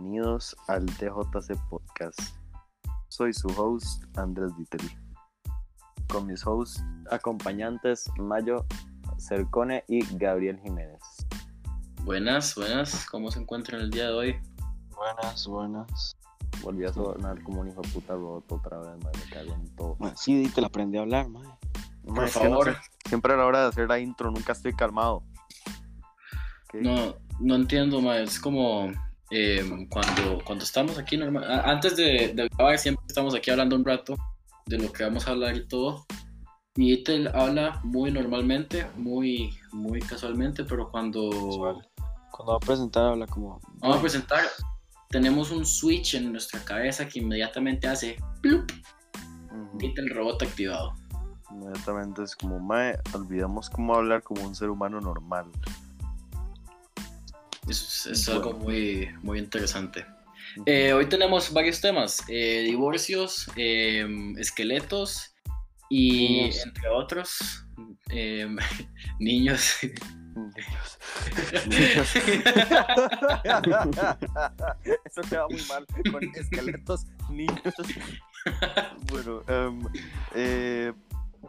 bienvenidos al DJC Podcast. Soy su host, Andrés Viteri. Con mis hosts acompañantes, Mayo Cercone y Gabriel Jiménez. Buenas, buenas. ¿Cómo se encuentran el día de hoy? Buenas, buenas. Volví a sonar como un hijo de puta robot otra vez, mae, me cago en todo. Ma, sí, te la aprendí a hablar. Mae, Por es que no favor. sé, siempre a la hora de hacer la intro nunca estoy calmado. ¿Qué? No, no entiendo, ma. Es como eh, cuando, cuando estamos aquí normal. Antes de, de grabar, siempre estamos aquí hablando un rato de lo que vamos a hablar y todo. Y él habla muy normalmente, muy, muy casualmente, pero cuando. Cuando va a presentar habla como... vamos a presentar, tenemos un switch en nuestra cabeza que inmediatamente hace plup, y el robot activado. Inmediatamente es como, mae, olvidamos cómo hablar como un ser humano normal. Es, es Bueno. algo muy, muy interesante. Eh, hoy tenemos varios temas, eh, divorcios, eh, esqueletos y Niños. entre otros eh, niños. Niños. Eso queda muy mal con esqueletos, niños. Bueno, em, eh,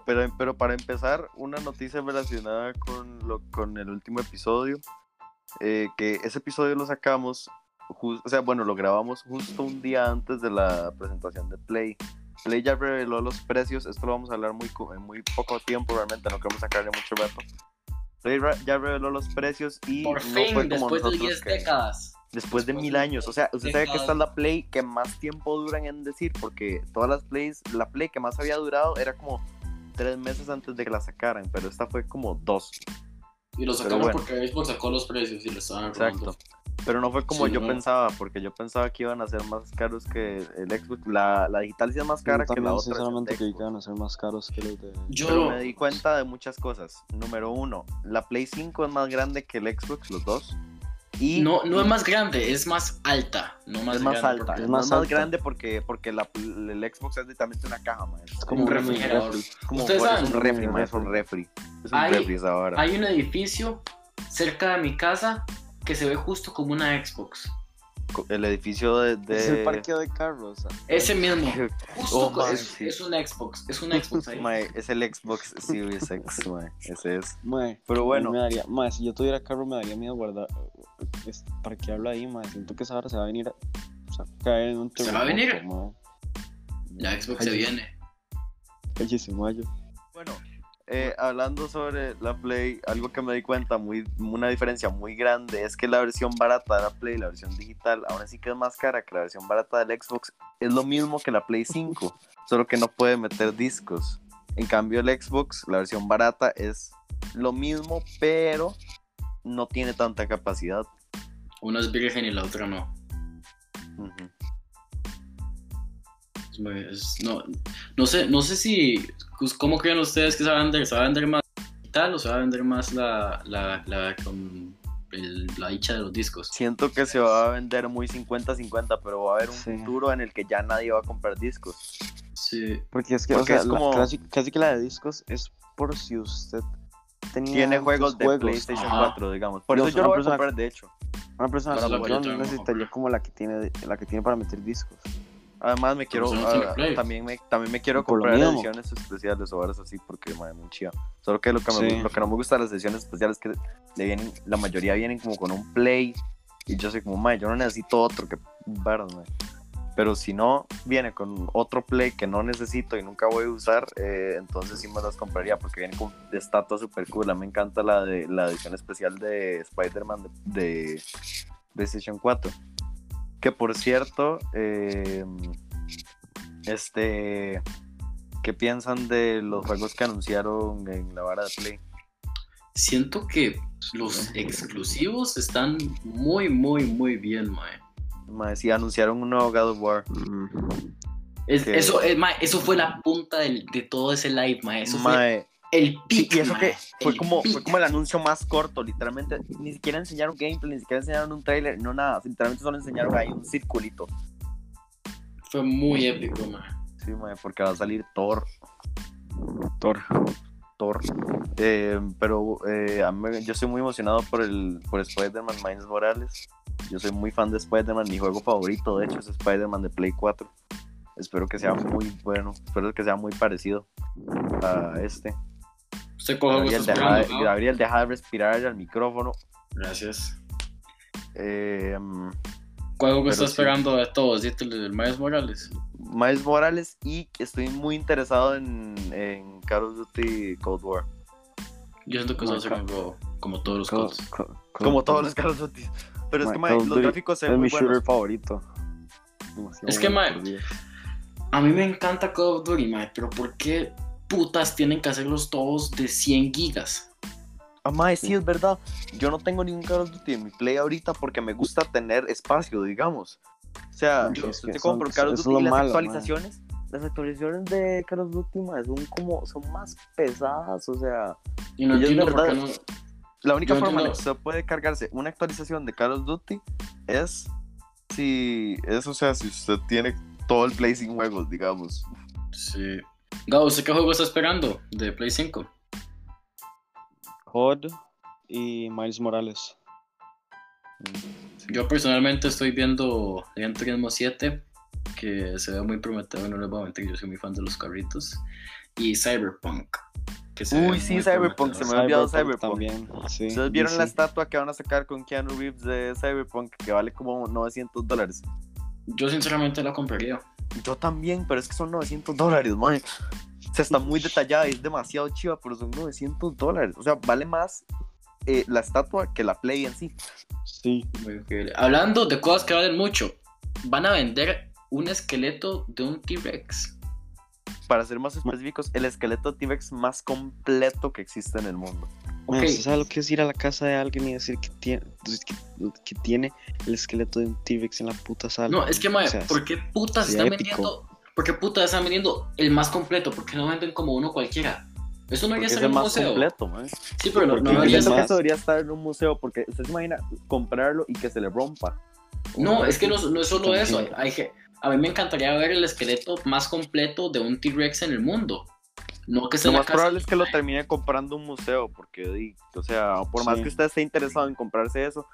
pero, pero para empezar, una noticia relacionada con, lo, con el último episodio, eh, que ese episodio lo sacamos, jus- o sea, bueno, lo grabamos justo un día antes de la presentación de Play. Play ya reveló los precios, esto lo vamos a hablar muy, en muy poco tiempo, realmente no queremos sacarle mucho rato. Play ya reveló los precios y Por no fin, fue como después de nosotros 10 que- décadas. Después de mil años, o sea, usted sabe que esta es la Play que más tiempo duran en decir, porque todas las Plays, la Play que más había durado era como tres meses antes de que la sacaran, pero esta fue como dos, Y lo sacaron bueno. porque Xbox sacó los precios y lo estaban exacto. Pero no fue como Sí, yo ¿no? pensaba, porque yo pensaba que iban a ser más caros que el Xbox, la, la digital sí es más cara Yo que la otra. sinceramente, que iban a ser más caros que los de... Yo, Pero me di cuenta de muchas cosas. Número uno, la Play 5 es más grande que el Xbox, los dos. Y no, no es más grande, es más alta. No más es más grande, alta, es es más, más alta. grande porque, porque la, el Xbox es literalmente una caja, man. Es como un refrigerador. refri. como Ustedes es saben, un refri, man, es un refri. Es un Hay- refri esa hora. Hay un edificio cerca de mi casa que se ve justo como una Xbox. El edificio de... de... Es el parqueo de carros. Ese mismo. Justo Oh, es, sí. es un Xbox. Es un Xbox ahí. Es el Xbox Series X, ese es. Pero bueno. Me daría, si yo tuviera carro me daría miedo guardar... es- parquearlo ahí. Siento que esa hora se va a venir a... o sea, caer en un ¿Se va a venir? La Xbox se Ay, viene. Cállese, mayo. Bueno, eh, hablando sobre la Play, algo que me di cuenta, muy, una diferencia muy grande, es que la versión barata de la Play, la versión digital, aún así que es más cara que la versión barata del Xbox, es lo mismo que la Play 5, solo que no puede meter discos. En cambio, el Xbox, la versión barata, es lo mismo, pero no tiene tanta capacidad. Una es virgen y la otra no. Es- no, no sé, no sé si. pues, ¿Cómo creen ustedes que se va a vender? ¿Se va a vender más digital o se va a vender más la, la, la, con el- la dicha de los discos? Siento que se va a vender muy 50-50, pero va a haber un Sí. futuro en el que ya nadie va a comprar discos. Sí. Porque es que, Porque o sea, es como- casi, casi que la de discos es por si usted tenía Tiene juegos de PlayStation Ajá. 4, digamos. Por Dios, eso yo lo una voy a persona- comprar, de hecho. Una persona como no necesitaría como la que tiene la que tiene para meter discos. Además me quiero, ah, también me, también me quiero comprar ediciones especiales o horas así porque madre muy chida. Solo que lo que, me- lo que no me gusta de las ediciones especiales es que le vienen, la mayoría vienen como con un play y yo soy como, madre, yo no necesito otro que verdad, madre". Pero si no viene con otro play que no necesito y nunca voy a usar, eh, entonces sí me las compraría porque vienen con de estatua super cool. A mí me encanta la de la edición especial de Spider-Man de, de PlayStation 4. Que por cierto, eh, este, ¿qué piensan de los juegos que anunciaron en la vara de Play? Siento que los exclusivos están muy, muy, muy bien, mae. Mae, sí, anunciaron un nuevo God of War. Es- Que- eso, eh, mae, eso fue la punta del- de todo ese live, mae. Eso fue Mae, el sí, y eso que fue como, fue como el anuncio más corto, literalmente. Ni siquiera enseñaron gameplay, ni siquiera enseñaron un trailer, no nada. Literalmente solo enseñaron ahí un circulito. Fue muy épico, mae. Sí, mae, porque va a salir Thor. Thor. Thor. Eh, pero eh, a mí- yo estoy muy emocionado por el por Spider-Man Miles Morales. Yo soy muy fan de Spider-Man. Mi juego favorito, de hecho, es Spider-Man de Play 4. Espero que sea muy bueno. Espero que sea muy parecido a este. Usted coge Gabriel, deja, de- ¿no? Gabriel, deja de respirar al micrófono. Gracias. Eh, mm, ¿Cuál juego Pero está sí. esperando de todos? El del Miles Morales. Miles Morales y estoy muy interesado en, en Call of Duty Cold War. Yo siento que eso va a ser un juego como todos los co- Como todos los Call of Duty. Pero es que Call of los gráficos se Es ven mi muy shooter favorito. Demasiado Es que, bueno, ma, por Dios. A mí me encanta Call of Duty, mae, pero ¿por qué putas tienen que hacerlos todos de 100 gigas? Mae, sí, es verdad. Yo no tengo ningún Call of Duty en mi Play ahorita porque me gusta tener espacio, digamos. O sea, yo, es te son- compro Call of Duty y las malo, actualizaciones. Las actualizaciones de Call of Duty son como son más pesadas, o sea, Y no Y es entiendo por qué verdad. no. la única Yo forma en la que usted puede cargarse una actualización de Call of Duty es si es, o sea, si usted tiene todo el Play sin juegos, digamos. Sí. Gabo, ¿usted qué juego está esperando de Play 5? COD y Miles Morales. Yo personalmente estoy viendo Gran Turismo 7, que se ve muy prometedor, no les voy a mentir, yo soy muy fan de los carritos. Y Cyberpunk. Que se ve Uy, sí, Cyberpunk, se me había olvidado Cyberpunk. también. Sí, ¿Ustedes vieron la estatua que van a sacar con Keanu Reeves de Cyberpunk que vale como 900 dólares? Yo sinceramente la compraría. Yo también, pero es que son 900 dólares, man. O sea, está muy detallada y es demasiado chiva, pero son 900 dólares. O sea, vale más eh, la estatua que la Play en sí. Sí. Hablando de cosas que valen mucho, van a vender un esqueleto de un T-Rex. Para ser más específicos, el esqueleto T-Rex más completo que existe en el mundo. Man, Ok. ¿Usted sabe lo que es ir a la casa de alguien y decir que tiene, que, que tiene el esqueleto de un T-Rex en la puta sala? No, es que, mae, O sea, ¿por qué putas están vendiendo? ¿Por qué putas están vendiendo el más completo? ¿Por qué no venden como uno cualquiera? Eso no debería es estar en un más museo. completo, man. Sí, pero no, no es debería estar- eso debería estar en un museo, porque usted se imagina comprarlo y que se le rompa. No, es que no, no es solo eso. Hay que, a mí me encantaría ver el esqueleto más completo de un T-Rex en el mundo. No que esté Lo más casa. probable es que lo termine comprando un museo, porque, o sea, por más Sí. que usted esté interesado en comprarse eso,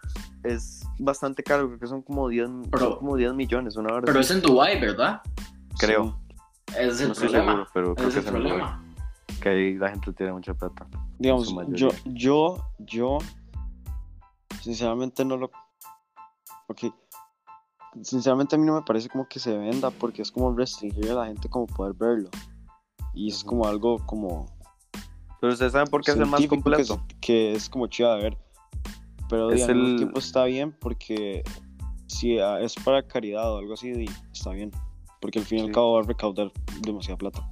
es bastante caro, creo que son como 10, Pero- son como 10 millones, una hora. Pero es en Dubai, ¿verdad? creo. Ese es el No estoy problema. seguro, pero creo Ese que es el es en Dubai. problema. Que ahí la gente tiene mucha plata. Digamos, yo, yo, yo, sinceramente no lo... Ok, sinceramente a mí no me parece como que se venda porque es como restringir a la gente como poder verlo. Y es como algo como... Pero ustedes saben por qué es el más que completo. es- Que, es como chido de ver. Pero Es di, al mismo el- tiempo está bien porque si ah, es para caridad o algo así, di, está bien. Porque al fin y al cabo va a recaudar demasiada plata.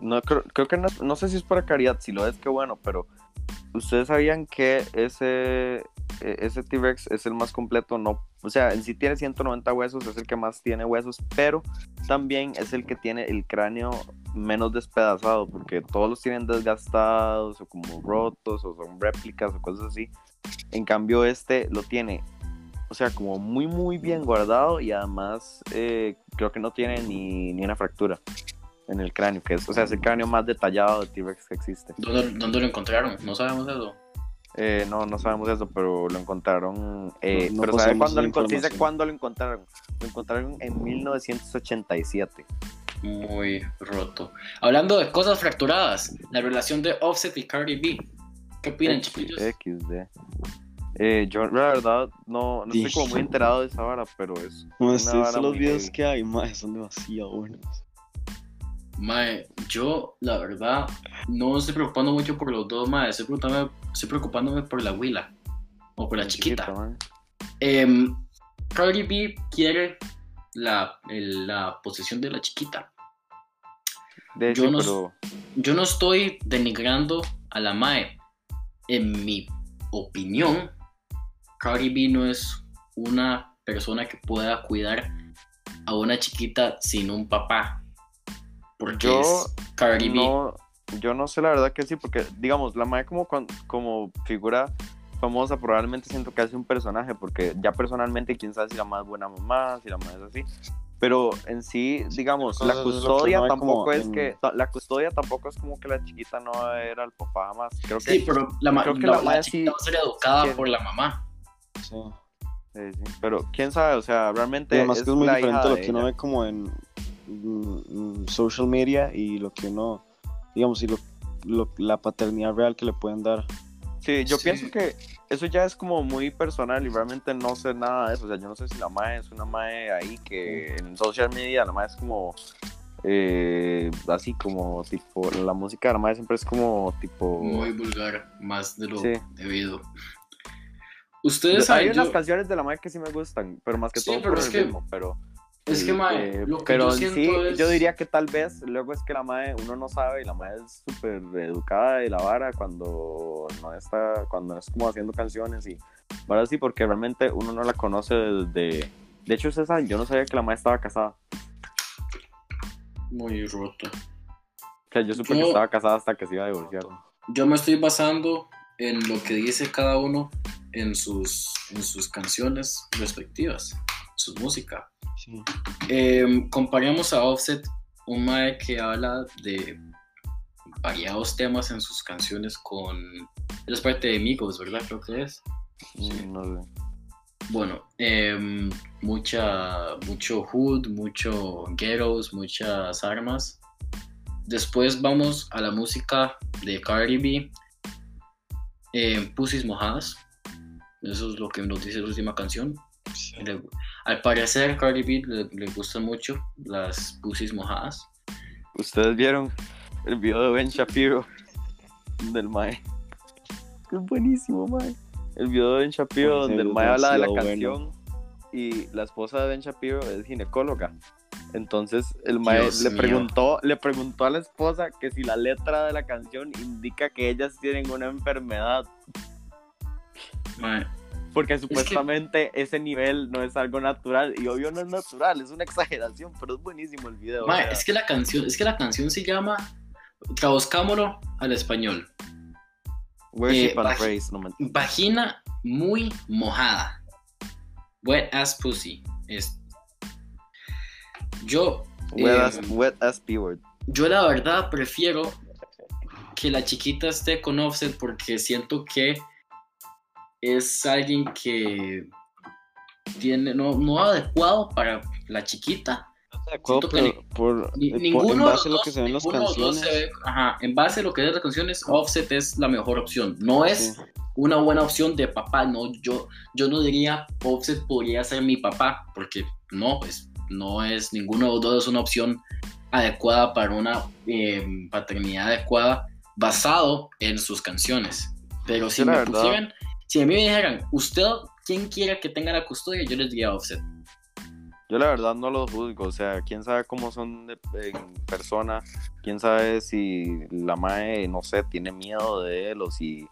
No, creo, creo que no, sé si es para caridad, si lo es, que bueno, pero ustedes sabían que ese, eh, ese T-Rex es el más completo, no, o sea, en sí tiene 190 huesos, es el que más tiene huesos, pero también es el que tiene el cráneo menos despedazado, porque todos los tienen desgastados o como rotos o son réplicas o cosas así. En cambio, este lo tiene, o sea, como muy, muy bien guardado y además eh, creo que no tiene ni, ni una fractura en el cráneo, que es, o sea, es el cráneo más detallado de T-Rex que existe. ¿Dónde, dónde lo encontraron? No sabemos eso. Eh, no, no sabemos eso, pero lo encontraron. eh, No- no pero ¿sabe cuándo lo, cuándo lo encontraron? Lo encontraron en 1987. Muy roto. Hablando de cosas fracturadas, la relación de Offset y Cardi B. ¿Qué opinan, chiquillos? XD. Eh, yo la verdad no, no estoy como muy enterado de esa vara, pero es No, una vara estos los videos heavy. que hay, mae, son demasiado buenos. Mae, yo la verdad no estoy preocupando mucho por los dos, mae. Estoy preocupándome, estoy preocupándome por la Willa. O por la chiquita. Em, Cardi B quiere la, el- la posición de la chiquita. De Yo no- pero Yo no estoy denigrando a la Mae. En mi opinión, Cardi B no es una persona que pueda cuidar a una chiquita sin un papá. Porque Yo es Cardi B. no, yo no sé la verdad que sí, porque digamos, la Mae como, como figura famosa probablemente siento que hace un personaje, porque ya personalmente quién sabe si la es buena mamá, si la Mae es así. Pero en sí, digamos, la Entonces, custodia no tampoco como es en- que la custodia tampoco es como que la chiquita no era el papá jamás. Creo que Sí, pero la, creo que la- la chiquita sí va a ser educada por la mamá. Sí. Sí, sí. Pero quién sabe, o sea, realmente. Y además que es muy la diferente hija lo que uno ve como en mm, mm, social media y lo que uno, digamos, y lo, lo- la paternidad real que le pueden dar. Sí, yo Sí. pienso que eso ya es como muy personal y realmente no sé nada de eso. O sea, yo no sé si la mae es una mae ahí que en social media la mae es como. eh, así como tipo. La música de la mae siempre es como tipo. Muy vulgar, más de lo Sí. debido. Ustedes Hay saben, unas yo- canciones de la mae que sí me gustan, pero más que Sí, todo pero por es el que- ritmo, pero. Es que, mae, eh, lo que pero yo en siento sí, es... yo diría que tal vez luego es que la madre uno no sabe y la madre es súper educada y la vara cuando no está, cuando es como haciendo canciones y ahora sí, porque realmente uno no la conoce desde. De hecho, saben, yo no sabía que la madre estaba casada. Muy roto. O sea, yo supe que estaba casada hasta que se iba a divorciar. Yo me estoy basando en lo que dice cada uno en sus, en sus canciones respectivas, su música. Sí. Eh, comparamos a Offset, un mae que habla de variados temas en sus canciones con... Él es parte de Migos, ¿verdad? Creo que es. Sí. Mm, No sé. Bueno, em, mucha, mucho hood, mucho ghettos, muchas armas. Después vamos a la música de Cardi B, em, Pussies Mojadas. Eso es lo que nos dice la última canción. Le- al parecer, Cardi B le, le gustan mucho las Pussies Mojadas. Ustedes vieron el video de Ben Shapiro del Mae. Es buenísimo, Mae. El video de Ben Shapiro donde el Mae habla de la canción y la esposa de Ben Shapiro es ginecóloga. Entonces el Mae Dios le preguntó, le preguntó a la esposa que si la letra de la canción indica que ellas tienen una enfermedad. Mae, Porque supuestamente ese nivel no es algo natural. Y obvio no es natural, es una exageración, pero es buenísimo el video. es que la canción, es que la canción se llama, traduzcámoslo al español. Worship eh, and baj- praise, no me Vagina muy mojada. Wet ass pussy. Es... Yo, Wet, eh, as, wet as P-word. yo la verdad prefiero que la chiquita esté con Offset porque siento que es alguien que tiene no, no adecuado para la chiquita. Por, Ni- eh, por- ninguno en base a lo que se ven en las canciones. se ve- ajá, en base a lo que es las canciones, Offset es la mejor opción. No es sí. una buena opción de papá. No, yo, yo no diría Offset podría ser mi papá, porque no, pues no es ninguno de los dos es una opción adecuada para una eh, paternidad adecuada basado en sus canciones. Pero si Sí, me pusieran, si a mí me dijeran, usted, ¿quién quiere que tenga la custodia? Yo les diría Offset. Yo la verdad no los juzgo, o sea, quién sabe cómo son de- en persona, quién sabe si la mae, no sé, tiene miedo de él o si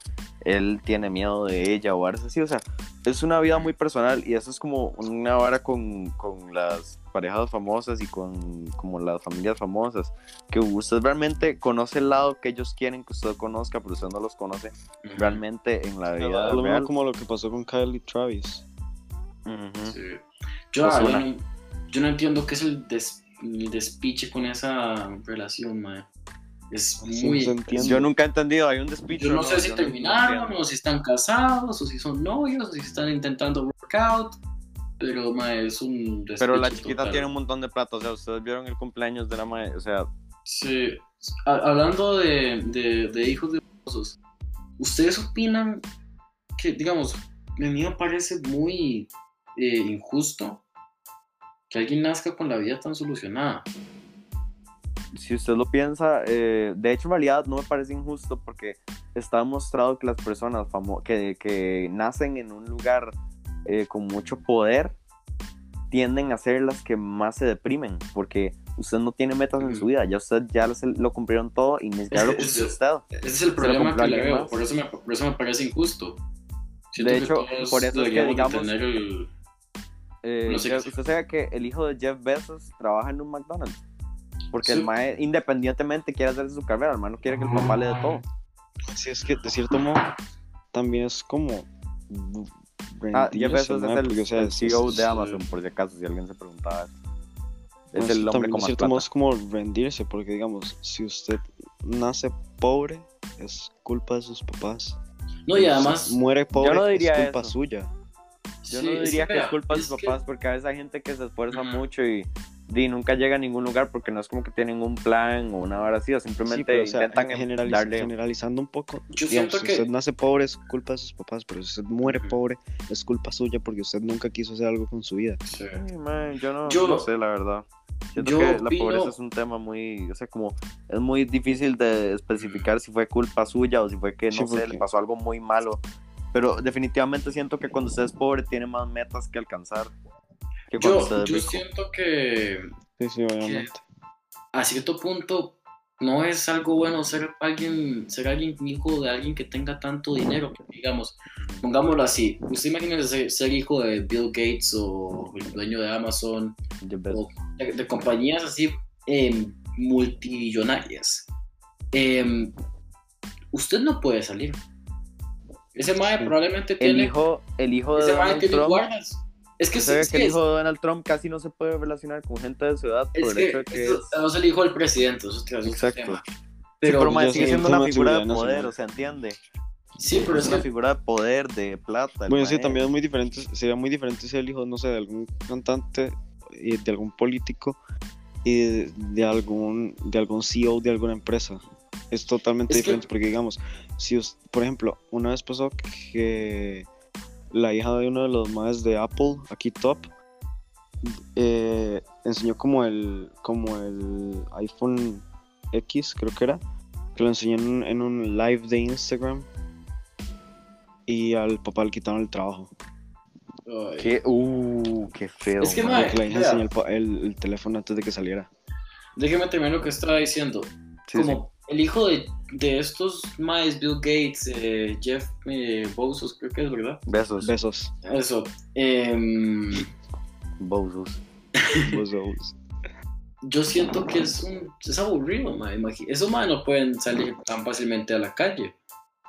él tiene miedo de ella o algo así, o sea, es una vida muy personal y eso es como una vara con, con las parejas famosas y con como las familias famosas, que usted realmente conoce el lado que ellos quieren que usted conozca, pero usted no los conoce realmente en la vida lo mismo como lo que pasó con Kylie Travis. Ujú. Sí. Yo, ah, yo no, yo no entiendo qué es el, des- el despiche con esa relación, mae. Es Sí, muy... entiende. Yo nunca he entendido, hay un despicho. Yo no sé si Yo terminaron, entiendo. o si están casados, o si son novios, o si están intentando workout. Pero, mae, es un Pero la chiquita total. tiene un montón de plata, o sea, ustedes vieron el cumpleaños de la madre, o sea, Sí. Ha- Hablando de, de, de hijos de esposos, ¿ustedes opinan que, digamos, a mí me parece muy eh, injusto que alguien nazca con la vida tan solucionada? si usted lo piensa, eh, de hecho en realidad no me parece injusto porque está demostrado que las personas famo que, que nacen en un lugar eh, con mucho poder tienden a ser las que más se deprimen, porque usted no tiene metas en su vida, ya usted ya lo, lo cumplieron todo y ni siquiera lo Es- cumplió es- usted. Ese es el problema que le veo, por eso, me, por eso me parece injusto. Siento De que hecho, por eso es que, digamos, el- Eh, No sé qué- usted sabe que el hijo de Jeff Bezos trabaja en un McDonald's. Porque Sí. el mae independientemente quiere hacer su carrera, el mae no quiere que el papá le dé todo. Sí, es que de cierto modo también es como. Ah, Jeff Bezos es el, Porque, o sea, el CEO es- de Amazon, por si acaso, si alguien se preguntaba. Es no, el hombre con más cierto plata. modo es como rendirse, porque digamos, si usted nace pobre, es culpa de sus papás. No, y Si además, muere pobre, no diría es culpa eso. suya. Yo Sí, no diría que, es culpa de sus que- papás, porque a veces hay gente que se esfuerza Ujú. mucho y, y nunca llega a ningún lugar porque no es como que tienen un plan o una hora así, o Sí, simplemente pero, o sea, intentan em- generaliz- darle... generalizando un poco, Yo digamos, siento si que- usted nace pobre es culpa de sus papás, pero si usted muere pobre es culpa suya porque usted nunca quiso hacer algo con su vida. Sí. Ay, man, yo no, Yo- no sé, la verdad. Siento yo que la opino- pobreza es un tema muy, o sea, como es muy difícil de especificar si fue culpa suya o si fue que, no Sí, sé, porque- le pasó algo muy malo. Pero definitivamente siento que cuando usted es pobre tiene más metas que alcanzar que cuando usted Yo, yo siento que Sí, sí, obviamente. a cierto punto no es algo bueno ser alguien, ser alguien hijo de alguien que tenga tanto dinero. Digamos, pongámoslo así. Usted imagínese ser, ser hijo de Bill Gates o el dueño de Amazon o de, de compañías así eh, multimillonarias. Eh, usted no puede salir. Ese mae Sí. probablemente El tiene, hijo, el hijo de ese mae Donald tiene Trump, guardas. Es que, es, que el hijo de Donald Trump casi no se puede relacionar con gente de su edad por el que, hecho de que es... no es el hijo del presidente, eso es Exacto. tema. Sí, Pero, pero sigue siendo una figura de poder, nacional. o sea, entiende. sí, pero es es una que figura de poder, de plata. Bueno, sí, también es muy diferente, sería muy diferente ser el hijo, no sé, de algún cantante, y de algún político y de, de algún de algún CEO de alguna empresa. Es totalmente Es que- diferente porque digamos, si por ejemplo, una vez pasó que la hija de uno de los más de Apple, aquí top, eh, enseñó como el como el iPhone X, creo que era, que lo enseñó en, un- en un live de Instagram y al papá le quitaron el trabajo. Ay, Qué, uh, qué feo. Es que, Porque la hija enseñó el, pa- el- el teléfono antes de que saliera. déjeme terminar lo que estaba diciendo. Sí, como el hijo de, de estos maes, Bill Gates, eh, Jeff eh, Bezos, creo que es verdad. Besos. Besos. Eso. em, Besos. Besos. yo siento que es un es aburrido, imagi- Esos maes no pueden salir tan fácilmente a la calle.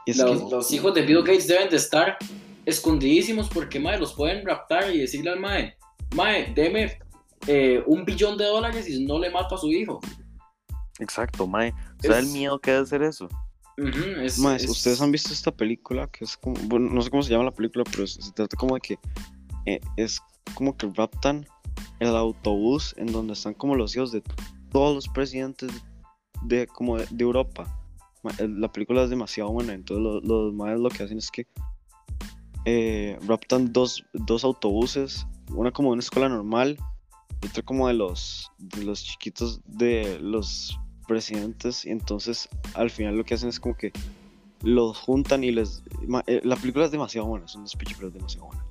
Y es Los, que- los hijos de Bill Gates deben de estar escondidísimos porque mae, los pueden raptar y decirle al mae, mae, deme eh, un billón de dólares y no le mato a su hijo. Exacto, mae. ¿Sabes Es- el miedo que debe ser eso? Es- Más, es- ustedes han visto esta película que es como, bueno, no sé cómo se llama la película, pero se, trata como de que eh, es como que raptan el autobús en donde están como los hijos de todos los presidentes de como de, de Europa. La película es demasiado buena, entonces lo- los madres lo que hacen es que eh, raptan dos, dos autobuses, una como de una escuela normal y otra como de los, de los chiquitos de los presidentes y entonces al final lo que hacen es como que los juntan y les... ma- eh, La película es demasiado buena, es un despiche, pero es demasiado buena.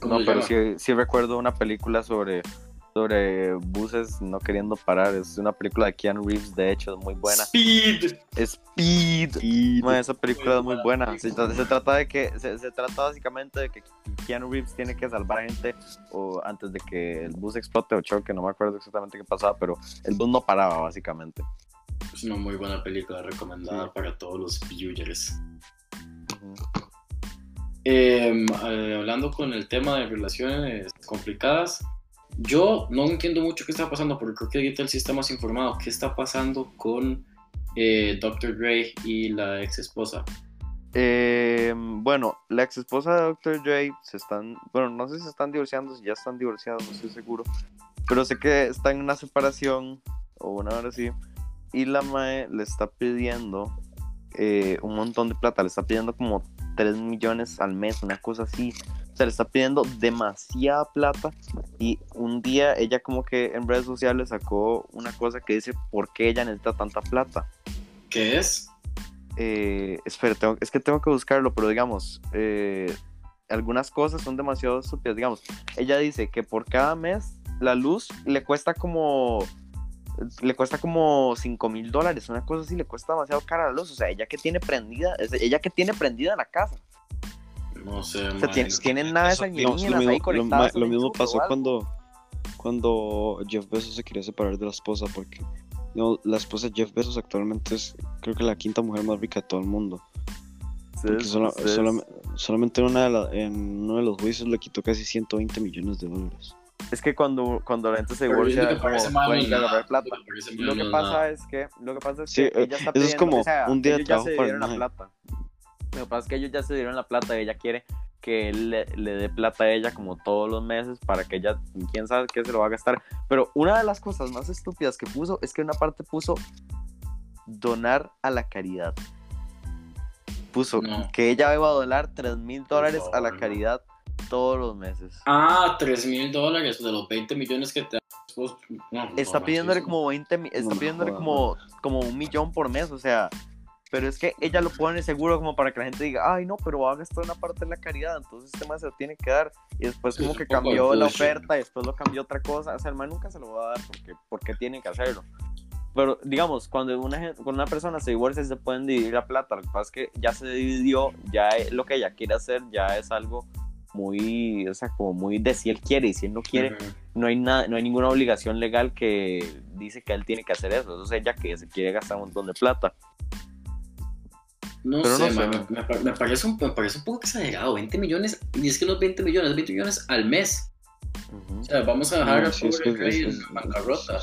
¿cómo No, pero sí, sí recuerdo una película sobre, sobre buses no queriendo parar. Es una película de Keanu Reeves, de hecho, es muy buena. Speed. Speed. Esa película es Muy buena. Se, se trata de que se, se trata básicamente de que Keanu Reeves tiene que salvar a gente o antes de que el bus explote o choque, no me acuerdo exactamente qué pasaba, pero el bus no paraba básicamente. Es una muy buena película recomendada para todos los viewers. Eh, eh, hablando con el tema de relaciones complicadas, yo no entiendo mucho qué está pasando, porque creo que ahorita sí está más informado. ¿Qué está pasando con eh, Dr. Dre y la ex esposa? Eh, bueno, la ex esposa de Dr. Dre se están, bueno, no sé si se están divorciando, si ya están divorciados, no estoy seguro, pero sé que están en una separación o una hora así, y la Mae le está pidiendo eh, un montón de plata, le está pidiendo como 3 millones al mes, una cosa así, o sea, le está pidiendo demasiada plata, y un día ella como que en redes sociales sacó una cosa que dice por qué ella necesita tanta plata ¿Qué es? eh, espera, tengo- es que tengo que buscarlo, pero digamos, eh, algunas cosas son demasiado estúpidas. Digamos, ella dice que por cada mes la luz le cuesta como. Le cuesta como 5 mil dólares, una cosa así, le cuesta demasiado cara la luz. O sea, ella que tiene prendida, es- ella que tiene prendida la casa. No sé, O sea, mae. tiene- tienen naves Eso, digamos, lo alienígenas ahí mismo, lo, lo mismo pasó cuando, cuando Jeff Bezos se quería separar de la esposa, porque no, la esposa de Jeff Bezos actualmente es creo que la quinta mujer más rica de todo el mundo. Porque Sí, sola- sí, solam- solamente en, una de la- en uno de los juicios le quitó casi 120 millones de dólares. Es que cuando, cuando la gente se divorcia, que como pueden agarrar nada. plata. Lo que pasa nada. es que lo que pasa es Sí, que eh, ella está eso es pidiendo, como o sea, un día de ellos ya trabajo se para dieron el la mae. plata. Lo que pasa es que ellos ya se dieron la plata y ella quiere que él le, le dé plata a ella como todos los meses para que ella, quién sabe qué se lo va a gastar. Pero una de las cosas más estúpidas que puso es que una parte puso donar a la caridad. Puso No. que ella iba a donar 3 mil dólares a la caridad todos los meses. Ah, 3 mil dólares de los 20 millones que te no, está no, pidiéndole como 20, mi- está pidiéndole como, como un millón por mes, o sea, pero es que ella lo pone seguro como para que la gente diga, ay no, pero va a gastar una parte de la caridad, entonces este man se lo tiene que dar, y después como que cambió la oferta, y después lo cambió otra cosa, o sea, el man nunca se lo va a dar porque, porque tiene que hacerlo. Pero digamos, cuando una, cuando una persona se divorcia se pueden dividir la plata, lo que pasa es que ya se dividió, ya es- lo que ella quiere hacer ya es algo muy, o sea, como muy de si él quiere y si él no quiere, Ujú. no hay nada, no hay ninguna obligación legal que dice que él tiene que hacer eso. Eso es ella que se quiere gastar un montón de plata. No Pero sé, no man, me, me pa- me parece un, me parece un poco exagerado. 20 millones, y es que no es 20 millones, es 20 millones al mes. O sea, vamos a dejar No, a sí, es pobre que Rey es- en bancarrota.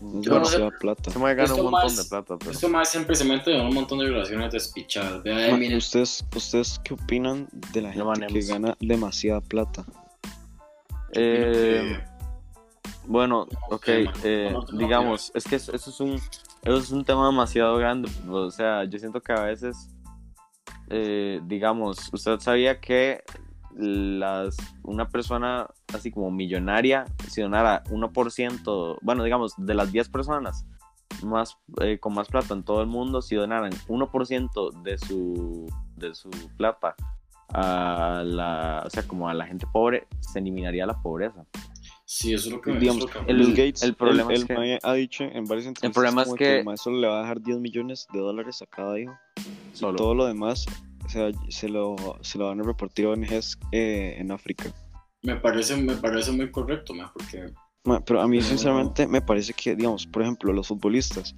demasiada plata. Se me gana Esto un montón más- de plata, pero... Esto más siempre se mete en un montón de relaciones despichadas. Miren, ¿Ustedes, ¿Ustedes qué opinan de la No gente que gana demasiada plata? Eh, bueno, ok, eh, digamos, es que eso es un, eso es un tema demasiado grande. O sea, yo siento que a veces, eh, digamos, usted sabía que las, una persona así como millonaria, si donara 1%, bueno, digamos, de las 10 personas más, eh, con más plata en todo el mundo, si donaran 1% de su, de su plata a la, o sea, como a la gente pobre, se eliminaría la pobreza. Sí, eso es lo que me Digamos, eso es lo que- el- Bill Gates, el problema él- es que- ha dicho en varias entrevistas problema es como que- el maestro le va a dejar 10 millones de dólares a cada hijo. Solo. Y todo lo demás o sea, se, lo, se lo van a repartir a ONGs eh, en África. me, parece, me parece muy correcto, man, porque Ma, Pero a mí sinceramente me parece que, digamos, por ejemplo, los futbolistas.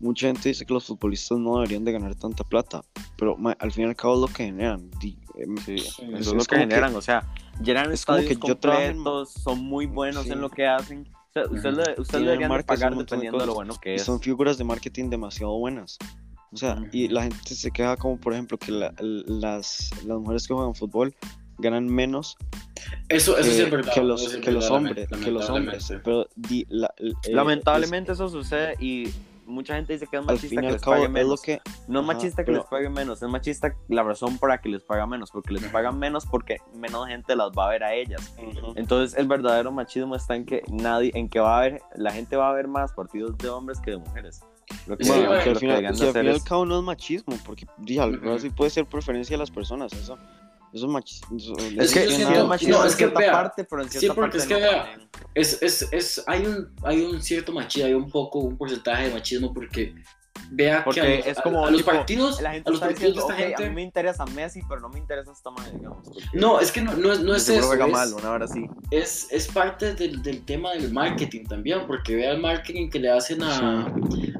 Mucha gente dice que los futbolistas no deberían de ganar tanta plata, pero ma, al fin y al cabo es lo que generan. Di- em, Sí, Sí, eso es es, lo que como que- generan, o sea, llenan es como estadios que yo trabajo en- completos, son muy buenos Sí. en lo que hacen. O sea, usted, Ujú. le, usted y pagar montón de dependiendo de lo bueno que y es. son figuras de marketing demasiado buenas. O sea, y Ujú. la gente se queja como, por ejemplo, que la- las, las mujeres que juegan fútbol ganan menos eso, eso que, sí es verdad. que los, es que los hombres. Que los hombres. lamentablemente. Pero di- la- el- eh, Lamentablemente eso sucede y mucha gente dice que es machista que les cabo pague es menos. lo que No es Ajá, machista que pero- les pague menos, es machista la razón por la que les paga menos, porque les pagan menos porque menos gente las va a ver a ellas. Ujú. Entonces el verdadero machismo está en que nadie, en que va a haber, la gente va a ver más partidos de hombres que de mujeres. Lo que, Sí, Bueno, bueno, que al final, que al hacer fin y al es- cabo no es machismo, porque al- Ujú. sí puede ser preferencia de las personas, eso, eso es machismo. Es que siento- machismo no, en es que cierta vea, parte, pero en sí, cierta porque parte es que no vea. Es, es, es, hay, un, hay un cierto machismo, hay un poco, un porcentaje de machismo porque vea Porque que a los, es a- como, a los tipo, partidos, La gente a los partidos diciendo, de esta "Ok, a gente... mí me interesa Messi, pero no me interesa esta madre, digamos. No, es que no, no es, no es eso. juega es- mal, una hora sí. es, es parte del, del tema del marketing también, porque vea el marketing que le hacen a,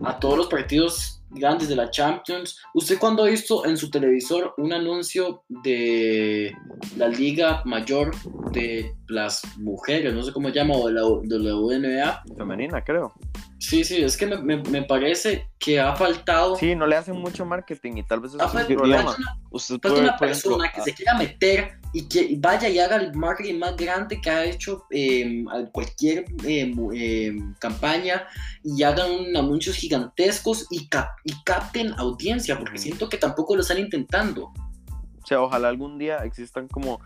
a todos los partidos grandes de la Champions. ¿Usted cuando ha visto en su televisor un anuncio de la liga mayor de las mujeres, no sé cómo se llama, o de la, de la WNBA? Femenina, creo. Sí, sí, es que me, me- me parece que ha faltado... Sí, no le hacen mucho marketing y tal vez eso ha es un problema. falta una Usted puede, una ejemplo, persona que a- se quiera meter y que vaya y haga el marketing más grande que ha hecho eh, cualquier eh, eh, campaña y hagan un- anuncios gigantescos y, cap- y capten audiencia, porque siento que tampoco lo están intentando. O sea, ojalá algún día existan como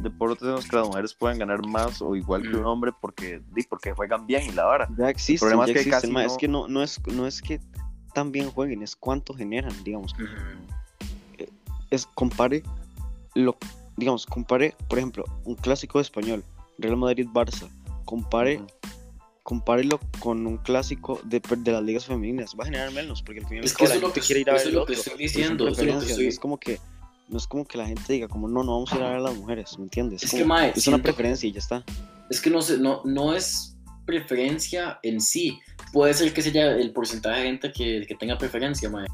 deportes en los que las mujeres puedan ganar más o igual que un hombre porque, di, porque juegan bien y la vara. ya existe, problema ya es que existen, casi ma, no- es que no, no, es, no es que tan bien jueguen, es cuánto generan, digamos. Es compare lo, digamos, compare, por ejemplo, un clásico español, Real Madrid-Barça, compare, Ujú. compárelo con un clásico de, de las ligas femeninas, va a generar menos, porque al final Es que eso es lo gente que, quiere ir a eso ver es el lo que estoy diciendo. Eso es lo que preferencias, estoy- no es como que no es como que la gente diga como no, no vamos a ir a ver a las mujeres, ¿me entiendes? Es Como- que, mae, es una preferencia y ya está. Es que no, sé, no, no es preferencia en sí. Puede ser que sea el porcentaje de gente que, que tenga preferencia, mae.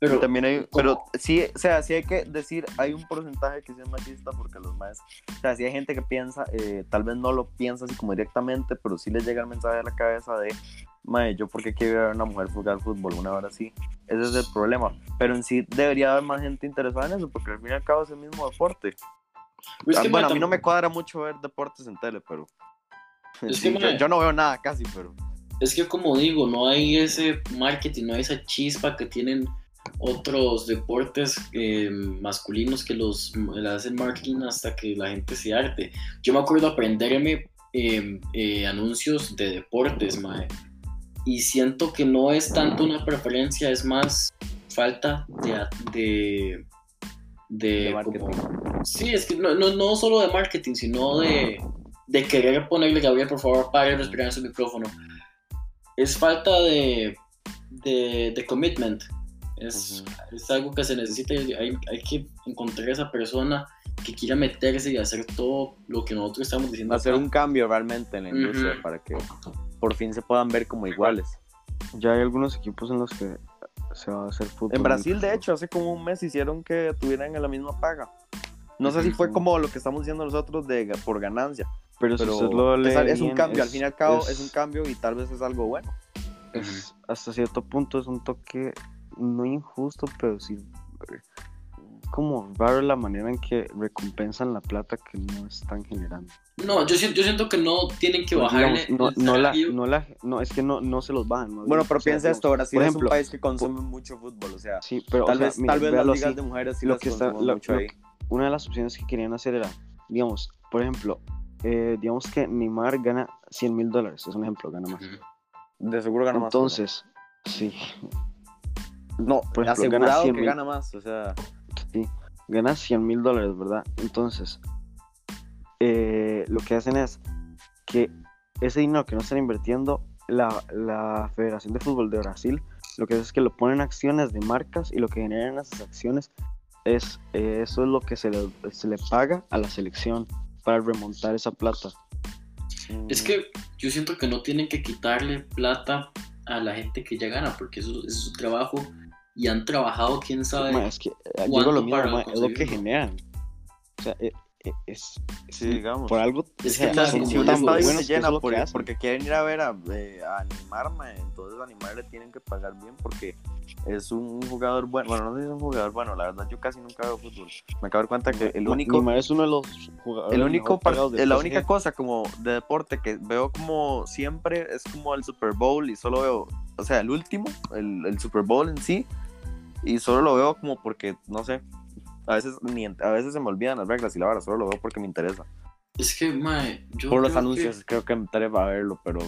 Pero también hay, ¿cómo? pero sí, o sea, sí hay que decir, hay un porcentaje que sí es machista porque los más, o sea, sí hay gente que piensa, eh, tal vez no lo piensa así como directamente, pero sí les llega el mensaje a la cabeza de, mae, yo por qué quiero ver a una mujer jugar fútbol una hora así, ese es el problema, pero en sí debería haber más gente interesada en eso porque al fin y al cabo es el mismo deporte. Pero es Ah, que, bueno, a mí no me cuadra mucho ver deportes en tele, pero. Sí, yo, yo no veo nada casi, pero. Es que como digo, no hay ese marketing, no hay esa chispa que tienen otros deportes eh, masculinos que los le hacen marketing hasta que la gente se arte. Yo me acuerdo aprenderme eh, eh, anuncios de deportes, mae, y siento que no es tanto una preferencia, es más falta de... de de, De marketing. como- sí, es que no, no, no solo de marketing, sino de, de querer ponerle, Gabriel, por favor, pare respirar en su micrófono. Es falta de, de, de commitment. Es, es algo que se necesita. y Hay, hay que encontrar esa persona que quiera meterse y hacer todo lo que nosotros estamos diciendo. Hacer acá. un cambio realmente en la industria Ujú. para que por fin se puedan ver como iguales. Ya hay algunos equipos en los que se va a hacer fútbol. En Brasil, de hecho, hace como un mes hicieron que tuvieran la misma paga. No sé si fue como lo que estamos diciendo nosotros de por ganancia, Pero, si pero usted lo lee es, al- es un cambio, al es- fin y al cabo es, es- un cambio y tal vez es algo bueno. es- hasta cierto punto es un toque no injusto, pero sí como raro la manera en que recompensan la plata que no están generando. No, yo siento, yo siento que no tienen que Pues, bajarle. digamos, no, no la, no la, no, es que no, no se los bajan. más Bueno, pero o sea, piensa esto, Brasil por es ejemplo, un país que consume mucho fútbol, o sea, Sí, pero tal o sea, vez, mira, tal vez las ligas así. de mujeres sí lo las que está, lo- mucho lo ahí. una de las opciones que querían hacer era, digamos, por ejemplo, eh, digamos que Neymar gana 100 mil dólares, es un ejemplo, gana más. De seguro gana más. Entonces, sí, no, por ejemplo, gana asegurado 100 que gana más, o sea, sí, gana 100 mil dólares, ¿verdad? Entonces, eh, lo que hacen es que ese dinero que no están invirtiendo, la, la Federación de Fútbol de Brasil, lo que hace es que lo ponen en acciones de marcas y lo que generan esas acciones es, eh, eso es lo que se le, se le paga a la selección para remontar esa plata. Es que yo siento que no tienen que quitarle plata a la gente que ya gana, porque eso, eso es su trabajo y han trabajado, quién sabe. Ma, es que eh, ¿Cuánto digo lo mismo, para ma, es lo que generan. O sea, eh, eh, es, Sí, digamos. por algo. Es o sea, que la- son si un estadio se llena es lo que porque, quieren ir a ver a, eh, a Neymar, ma, entonces a Neymar le tienen que pagar bien porque es un jugador bueno. Bueno, no sé si es un jugador bueno, la verdad yo casi nunca veo fútbol. Me acabo de dar cuenta que el único, es uno de los jugadores el único pagados del la única cosa como de deporte que veo como siempre es como el Super Bowl y solo veo, o sea, el último, el, el Super Bowl en sí, y solo lo veo como porque, no sé, a veces, ni a veces se me olvidan las reglas y la verdad, solo lo veo porque me interesa. Es que, mae, yo por los creo anuncios que- creo que me entré a verlo, pero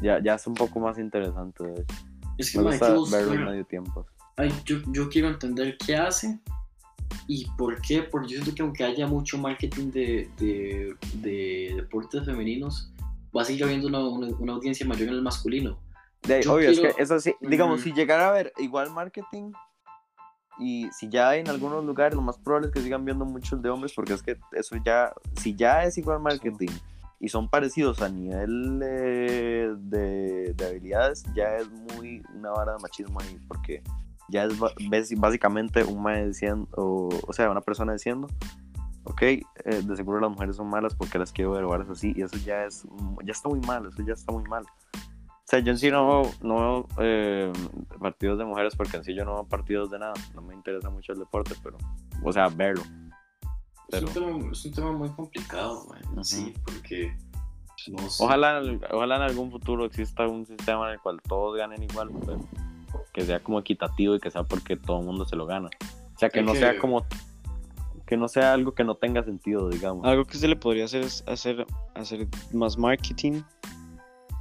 ya, ya es un poco más interesante. de hecho. es que, Me mae, gusta verlo en medio tiempo. ay, yo, yo quiero entender qué hace y por qué, porque yo siento que aunque haya mucho marketing de, de, de deportes femeninos, va a seguir habiendo una, una, una audiencia mayor en el masculino. De obvio, es quiero- que eso sí, digamos, Ujú. si llegara a ver igual marketing y si ya en algunos lugares, lo más probable es que sigan viendo muchos de hombres porque es que eso ya, si ya es igual marketing y son parecidos a nivel eh, de, de habilidades, ya es muy una vara de machismo ahí porque ya es ves- básicamente un diciendo, o, o sea, una persona diciendo, ok, eh, de seguro las mujeres son malas porque las quiero ver o así y eso ya es, ya está muy mal, eso ya está muy mal. O sea, yo en sí no veo, no veo eh, partidos de mujeres porque en sí yo no veo partidos de nada. No me interesa mucho el deporte, pero. O sea, verlo. Pero. Es, un tema, es un tema muy complicado, mae, Ujú. sí, porque no sé. Ojalá, ojalá en algún futuro exista un sistema en el cual todos ganen igual, pero que sea como equitativo y que sea porque todo el mundo se lo gana. O sea, que Hay no que- sea como. Que no sea algo que no tenga sentido, digamos. Algo que se le podría hacer es hacer, hacer más marketing,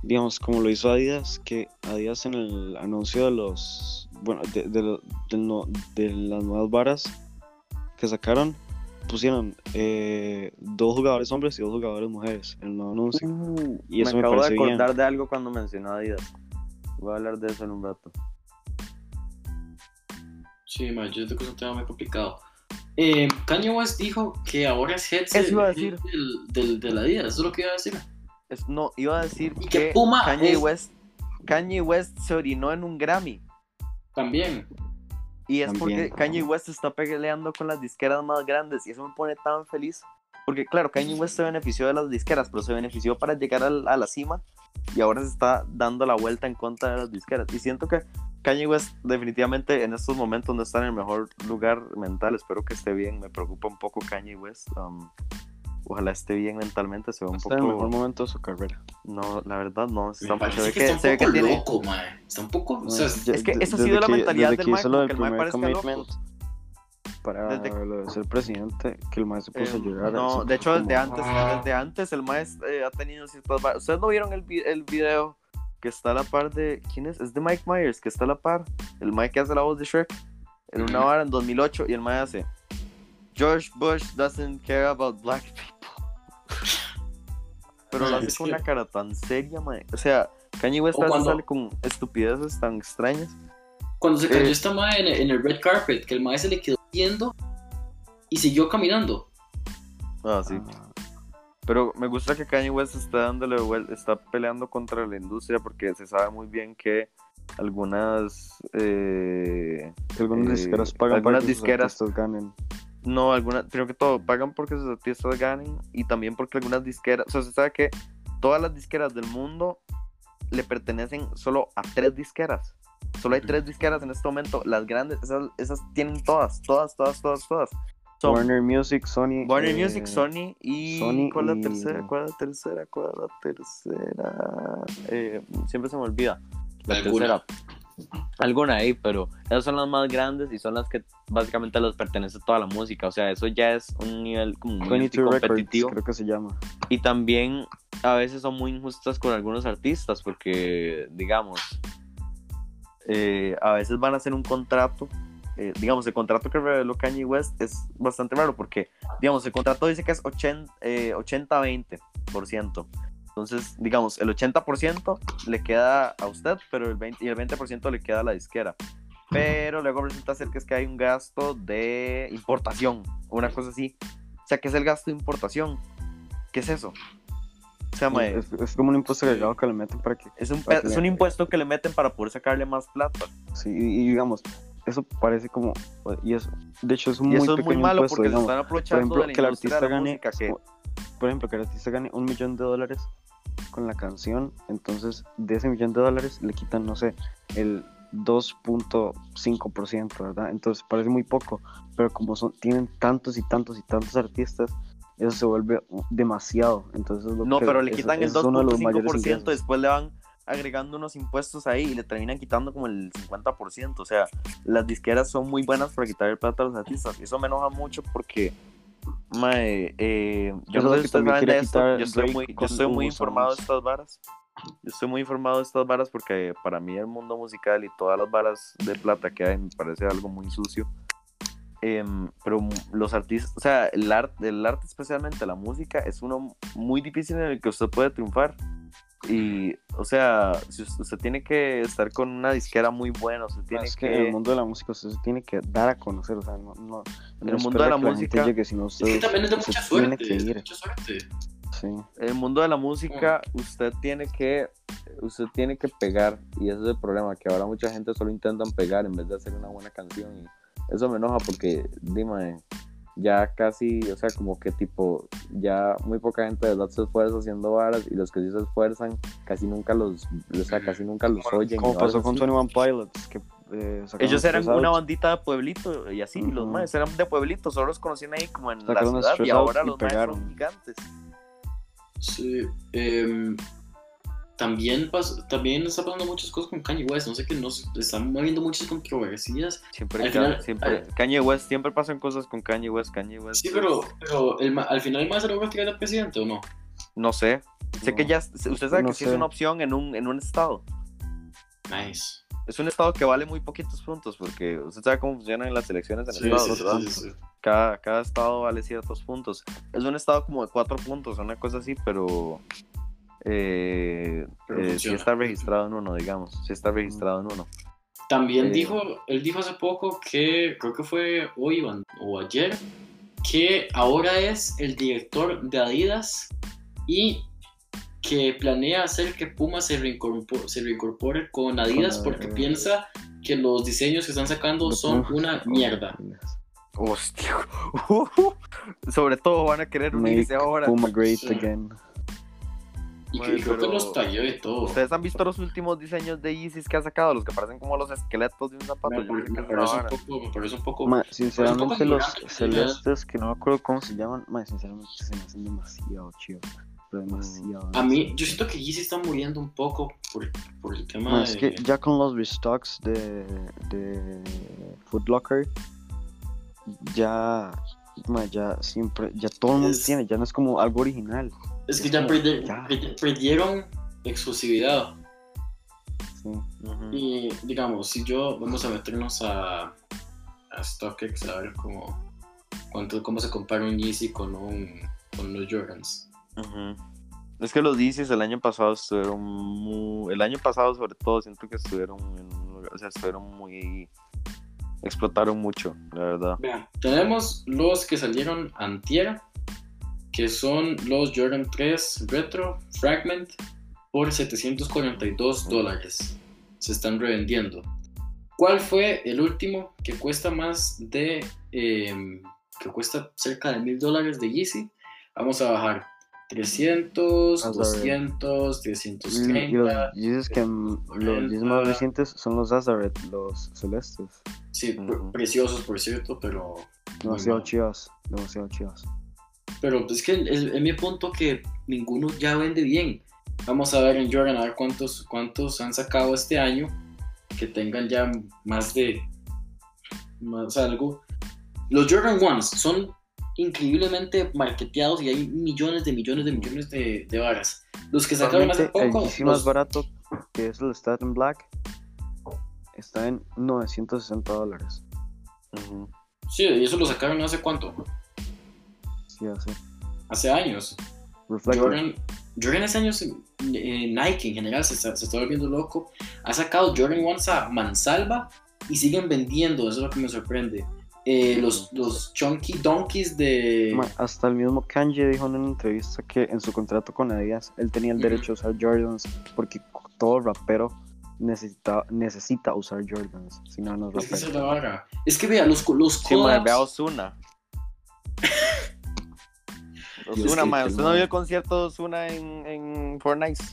digamos, como lo hizo Adidas, que Adidas en el anuncio de los, bueno, de, de, lo- de no- de las nuevas varas que sacaron, pusieron eh, dos jugadores hombres y dos jugadores mujeres en el nuevo anuncio. Uh, Y eso me acabo de bien. acordar de algo cuando mencionó Adidas. Voy a hablar de eso en un rato. Sí, mae, yo siento que es un tema muy complicado. Eh, Kanye West dijo que ahora es head Eso iba a decir. del, del, de la Adidas, eso es lo que iba a decir. Es- no, iba a decir Y que que Puma Kanye, es- West, Kanye West se orinó en un Grammy. También. Y es También. porque Kanye West está peleando con las disqueras más grandes y eso me pone tan feliz. Porque claro, Kanye West se benefició de las disqueras, pero se benefició para llegar al- a la cima y ahora se está dando la vuelta en contra de las disqueras. Y siento que Kanye West definitivamente en estos momentos no está en el mejor lugar mental. Espero que esté bien. Me preocupa un poco Kanye West. Um, ojalá esté bien mentalmente. Se ve un Está en el mejor poco. momento de su carrera. No, la verdad no. Me Está, parece se ve que, que, está un poco tiene. loco, mae. Está un poco. O sea, Ya- es que esa ha sido la mentalidad del lo que el primer parezca loco. commitment para Desde- lo de ser presidente, que el maestro se puso Eh, a llorar. no, de hecho, como- desde antes, desde antes el maestro ha tenido ciertas. ¿Ustedes no vieron el, vi- el video que está a la par de. ¿Quién es? Es de Mike Myers, que está a la par. El Mike que hace la voz de Shrek. En una vara en 2008 y el Mike hace. George Bush doesn't care about black people. Pero lo hace con una cara tan seria, mae. O sea, Kanye West O a veces cuando- sale con estupideces tan extrañas. Cuando se cayó Eh. esta mae en, en el red carpet, que el mae se le quedó viendo y siguió caminando. Ah, sí. Ah, Pero me gusta que Kanye West está dándole está peleando contra la industria porque se sabe muy bien que algunas eh, algunas Eh, disqueras pagan algunas para que sus disqueras- artistas ganen. No algunas primero que todo pagan porque sus artistas ganen y también porque algunas disqueras o sea se sabe que todas las disqueras del mundo le pertenecen solo a tres disqueras solo hay tres disqueras en este momento las grandes esas, esas tienen todas todas todas todas todas Son Warner Music, Sony. Warner eh, Music, Sony y. Sony ¿Cuál es la y- tercera? ¿Cuál es la tercera? ¿Cuál es la tercera? Eh, siempre se me olvida. La Alguna. tercera. Alguna ahí, pero esas son las más grandes y son las que básicamente les pertenece toda la música. O sea, eso ya es un nivel como muy 22 Records, competitivo. creo que se llama. Y también a veces son muy injustas con algunos artistas porque, digamos, Eh, a veces van a hacer un contrato. eh, digamos, el contrato que reveló Kanye West es bastante raro porque, digamos, el contrato dice que es 80, eh, 80-20%. Entonces, digamos, el 80% le queda a usted, pero el 20, y el 20% le queda a la disquera. Pero luego resulta ser que es que hay un gasto de importación, una cosa así. O sea, ¿qué es el gasto de importación? ¿Qué es eso? O sea, Es, es como un impuesto agregado que le meten para que. es un, para que es un le- impuesto que le meten para poder sacarle más plata. Sí, y, y digamos, eso parece como. Y es, de hecho, es un Y muy eso es muy pequeño malo impuesto, porque digamos. se están Por aprovechando ejemplo, de la que el artista de la gane. música que Por ejemplo, que el artista gane un millón de dólares con la canción. Entonces, de ese millón de dólares le quitan, no sé, el 2.5%, ¿verdad? Entonces, parece muy poco. Pero como son, tienen tantos y tantos y tantos artistas, eso se vuelve demasiado. Entonces, lo No, que- pero le quitan el es mayores 2.5%, ingresos. después le van agregando unos impuestos ahí y le terminan quitando como el 50%. O sea, las disqueras son muy buenas para quitar el plata a los artistas. Y eso me enoja mucho porque, mae, eh, yo no sé si ustedes saben de esto. Yo estoy muy, yo estoy muy informado de estas varas. Yo estoy muy informado de estas varas porque para mí el mundo musical y todas las varas de plata que hay me parece algo muy sucio. Em, pero los artistas, o sea, el arte, el arte especialmente la música es uno muy difícil en el que usted puede triunfar. Y, o sea, si usted, usted tiene que estar con una disquera muy buena, usted tiene es que que... en el mundo de la música usted se tiene que dar a conocer, o sea, no, no, En no el mundo de la que música- llegue, sino usted, Es que también es de usted mucha tiene suerte. que es de ir, mucha suerte. sí. En el mundo de la música, usted tiene que usted tiene que pegar y ese es el problema que ahora mucha gente solo intentan pegar en vez de hacer una buena canción y eso me enoja porque dime ya casi o sea como que tipo ya muy poca gente de verdad se esfuerza haciendo varas y los que sí se esfuerzan casi nunca los o sea casi nunca los oyen Como pasó con así. 21 Pilots, que eh, ellos eran una bandita de pueblito y así los maes eran de pueblito solo los conocían ahí como en la ciudad y ahora y los maes son gigantes Sí. em, también, pas- también está pasando muchas cosas con Kanye West. No sé qué, no sé, están habiendo muchas controversias. siempre, Al final- siempre al- Kanye West siempre pasan cosas con Kanye West Kanye West Sí, pero, pero el, al final el más se logró tirar de presidente o no? no sé sé que ya usted sabe No que sí es una opción en un en un estado Nice. es un estado que vale muy poquitos puntos porque usted sabe cómo funcionan las elecciones en Sí, estados, sí, ¿verdad? sí, sí. Cada, cada estado vale ciertos puntos. Es un estado como de cuatro puntos, una cosa así, pero, eh, eh, sí está registrado en uno, digamos. Sí está registrado en uno. También Eh, dijo, él dijo hace poco que, creo que fue hoy o, ayer, que ahora es el director de Adidas y que planea hacer que Puma se reincorpore, se reincorpore con Adidas Con porque Adidas. piensa que los diseños que están sacando son una mierda. Hostia. Sobre todo van a querer Make unirse ahora. Puma great Sí. again. Y, que- creo que los talló y todo. ¿Ustedes han visto los últimos diseños de Yeezys que ha sacado? Los que parecen como los esqueletos de un zapato. Me, me parece un poco, me parece un poco. Ma, sinceramente los celestes, que no me acuerdo cómo se llaman, ma, sinceramente se me hacen demasiado chidos. Pero demasiado. A mí, yo siento que Yeezy está muriendo un poco por, por el tema Ma, de. es que ya con los restocks de, de Foot Locker, ya, ya siempre, ya todo el mundo Es- tiene, ya no es como algo original. Es que es ya, como, perdi- ya. perdi- perdieron exclusividad. Sí. Y digamos, si yo vamos a meternos a, a StockX a ver cómo, cuánto, cómo se compara un Yeezy con un con los Jordans. Es que los Yeezys el año pasado estuvieron muy... El año pasado sobre todo siento que estuvieron en un lugar- O sea, estuvieron muy... Explotaron mucho, la verdad. Vean, tenemos los que salieron antier, que son los Jordan 3 Retro Fragment por 742 dólares. Se están revendiendo. ¿Cuál fue el último que cuesta más de... em, que cuesta cerca de mil dólares de Yeezy? Vamos a bajar 300, Vamos a ver. 200, Y, y los 330. Yeezys que los Yeezys más 40. recientes son los Azaret, los celestes. Sí, preciosos por cierto, pero... Demasiado chivas, demasiado chivas. Pero es que es, es mi punto que ninguno ya vende bien. Vamos a ver en Jordan a ver cuántos, cuántos han sacado este año que tengan ya más de más algo. Los Jordan Ones son increíblemente marketeados y hay millones de millones de millones de, de varas. Los que sacaron hace el poco. Yeezy más los- barato, que es el Staten Black, está en 960 dólares. Sí, y eso lo sacaron hace cuánto? Sí. Hace años. Reflector. Jordan, Jordan hace años, eh, Nike en general se está, se está volviendo loco. Ha sacado Jordan Ones a mansalva y siguen vendiendo, eso es lo que me sorprende. Eh, los, los Chunky Donkeys de... Hasta el mismo Kanye dijo en una entrevista que en su contrato con Adidas él tenía el derecho a usar Jordans porque todo rapero necesita, necesita usar Jordans, si no, no es que rapero. la. Es que vea, los, los Sí, collabs- ve a Ozuna. Madre. qué ¿Usted no vio el concierto de Ozuna en, en Fortnite?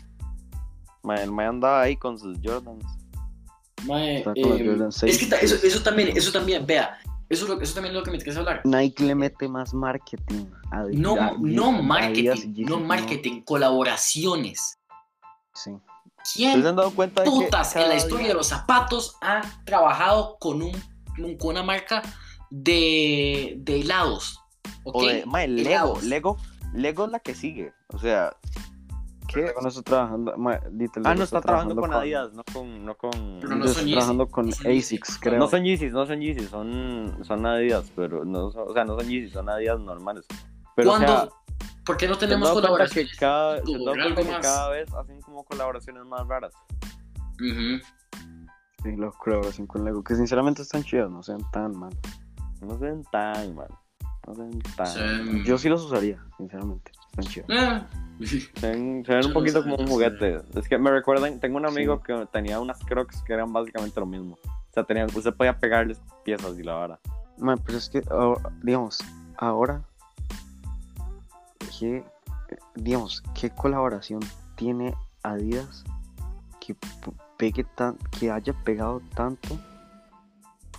Madre, el man andaba ahí con sus Jordans. mae, eh, Jordan es 6. que ta- eso, eso también, eso también, vea, eso, es lo- eso también es lo que me interesa hablar. Nike le mete más marketing. a No, a- no marketing, no marketing, colaboraciones. Sí. ¿Ustedes ¿Quién se han dado cuenta de que putas en cada la historia día- de los zapatos ha trabajado con, un, con una marca de, de helados? ¿Ok? O de, mae, Lego. Lego, Lego es la que sigue. O sea, ¿qué? Lego no está trabajando, ma, literal, Ah, no está trabajando con Adidas, no con, no con. Pero no son está trabajando Yeezy, con no. ASICS, creo. No son Yeezys, no son Yeezys, son, son Adidas, pero no son, o sea, no son Yeezys, son Adidas normales. Pero, o ¿Cuándo? sea, ¿Por qué no ¿te has tenemos colaboraciones? que cada, ¿te has Como dado cuenta algo que más. cada vez hacen como colaboraciones más raras? Ujú. Sí, la colaboración con Lego, que sinceramente están chidas, no sean tan mal. No se ven tan mal. No tan. Yo sí los usaría, sinceramente. Están chidos. Ah. Se ven, se ven Yo un poquito como un juguete. Es que me recuerdan, tengo un amigo Sí. que tenía unas crocs que eran básicamente lo mismo. O sea, tenían, usted podía pegarles piezas y la vara. Ma, pero es que, ahora- digamos, ahora, ¿qué, digamos, qué colaboración tiene Adidas que pegue tan, que haya pegado tanto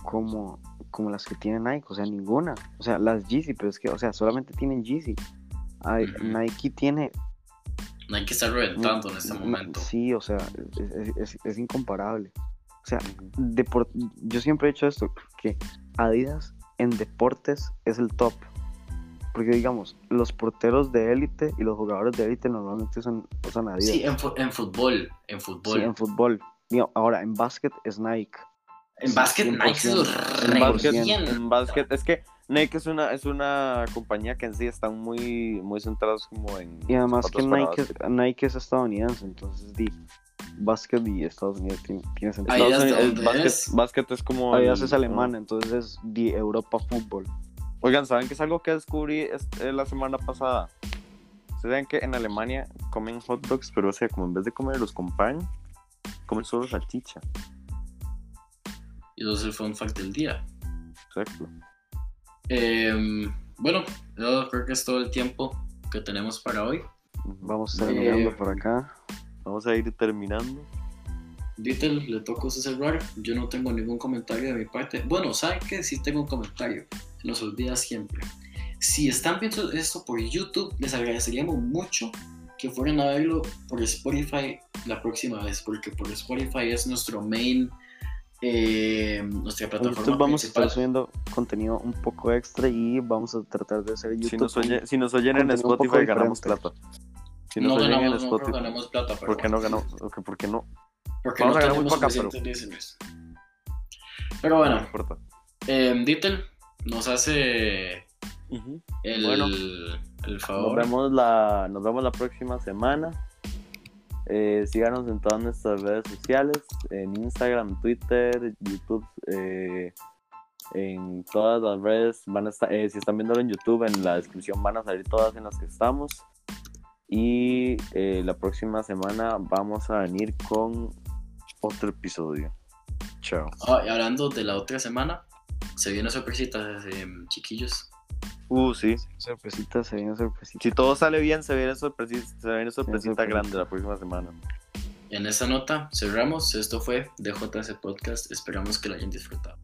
como, como las que tiene Nike? O sea, ninguna. O sea, las Yeezy, pero es que, o sea, solamente tienen Yeezy. Ay, Ujú. Nike tiene Nike está reventando en este Na- momento. Sí, o sea, es, es- es- incomparable. O sea, depor- yo siempre he dicho esto, que Adidas en deportes es el top. Porque digamos, los porteros de élite y los jugadores de élite normalmente usan, usan Adidas. Sí, en, en fútbol, en fútbol. Sí, en fútbol. Ahora, en básquet es Nike. En básquet, 100%. Nike se En básquet, en básquet, es que Nike es una, es una compañía que en sí están muy, muy centrados como en. Y además que Nike, Nike es estadounidense, entonces di, básquet y Estados Unidos tiene, sentido. Estados Unidos- básquet, es. básquet es como. Adidas el- es alemán, entonces es di Europa fútbol. Oigan, ¿saben qué es algo que descubrí este- la semana pasada? ¿Ustedes saben que en Alemania comen hot dogs, pero o sea, como en vez de comerlos con pan, comen solo salchicha? Y eso es el fun fact del día. Exacto. Em, bueno, yo creo que es todo el tiempo que tenemos para hoy. Vamos terminando Eh, por acá. Vamos a ir terminando. Dittel, le toca usted cerrar. Yo no tengo ningún comentario de mi parte. Bueno, ¿saben qué? Sí tengo un comentario. Se nos olvida siempre. Si están viendo esto por YouTube, les agradeceríamos mucho que fueran a verlo por Spotify la próxima vez, porque por Spotify es nuestro main, eh, nuestra En plataforma YouTube vamos a estar principal. subiendo contenido un poco extra y vamos a tratar de hacer YouTube. Si nos, oye- si nos oyen en Spotify, ganamos plata. Si nos no oyen en ganamos, no creo Spotify, que ganamos plata, pero ¿por qué no ganamos? Ok, ¿Por qué no? Porque Vamos no a ganar muy tenemos poca. Pero No bueno, importa. eh, Dittel nos hace el, Bueno. el Nos favor. vemos la, nos vemos la próxima semana. Eh, síganos en todas nuestras redes sociales, en Instagram, Twitter, YouTube, eh, en todas las redes van a estar, eh, si están viéndolo en YouTube, en la descripción van a salir todas en las que estamos. Y eh, la próxima semana vamos a venir con Otro episodio. Chao. Ah, hablando de la otra semana, se viene sorpresita, eh, chiquillos. Uh, sí. Sorpresita, se viene sorpresita. Si todo sale bien, se viene sorpresita, se viene sorpresita sorpresita. grande la próxima semana. En esta nota cerramos. Esto fue DJS Podcast. Esperamos que lo hayan disfrutado.